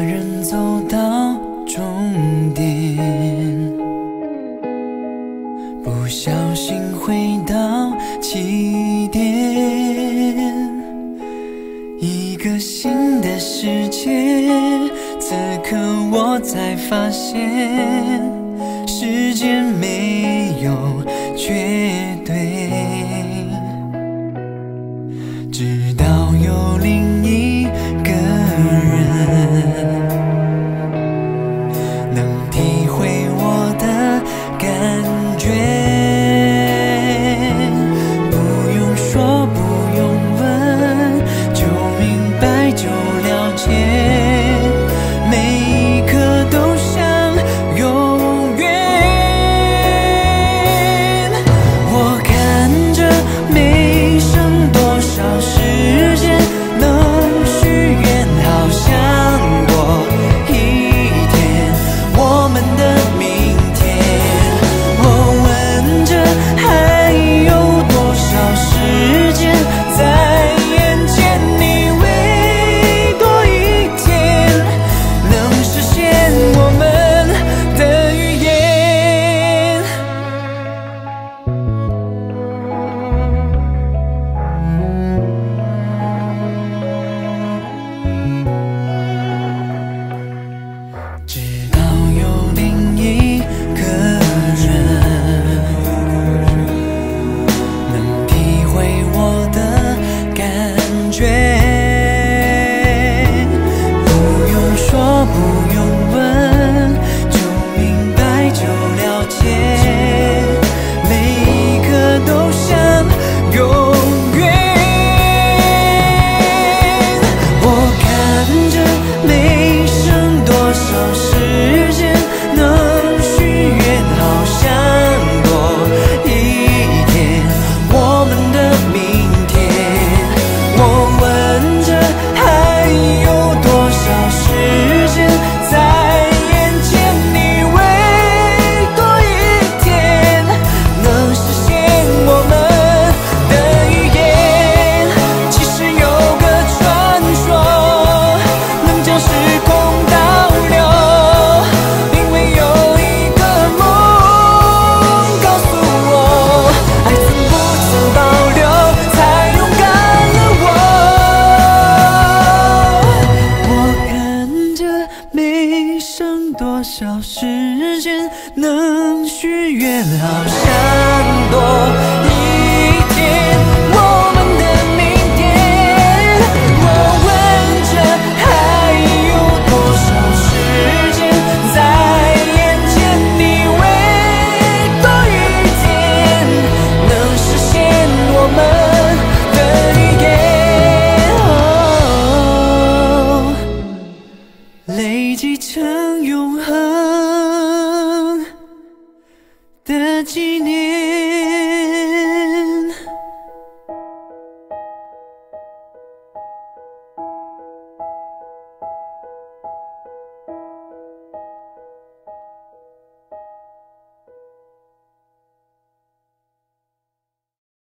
个人走到终点不小心回到起点。一个新的世界此刻我才发现时间没有绝时间能许愿好想多一天。永恒的纪念。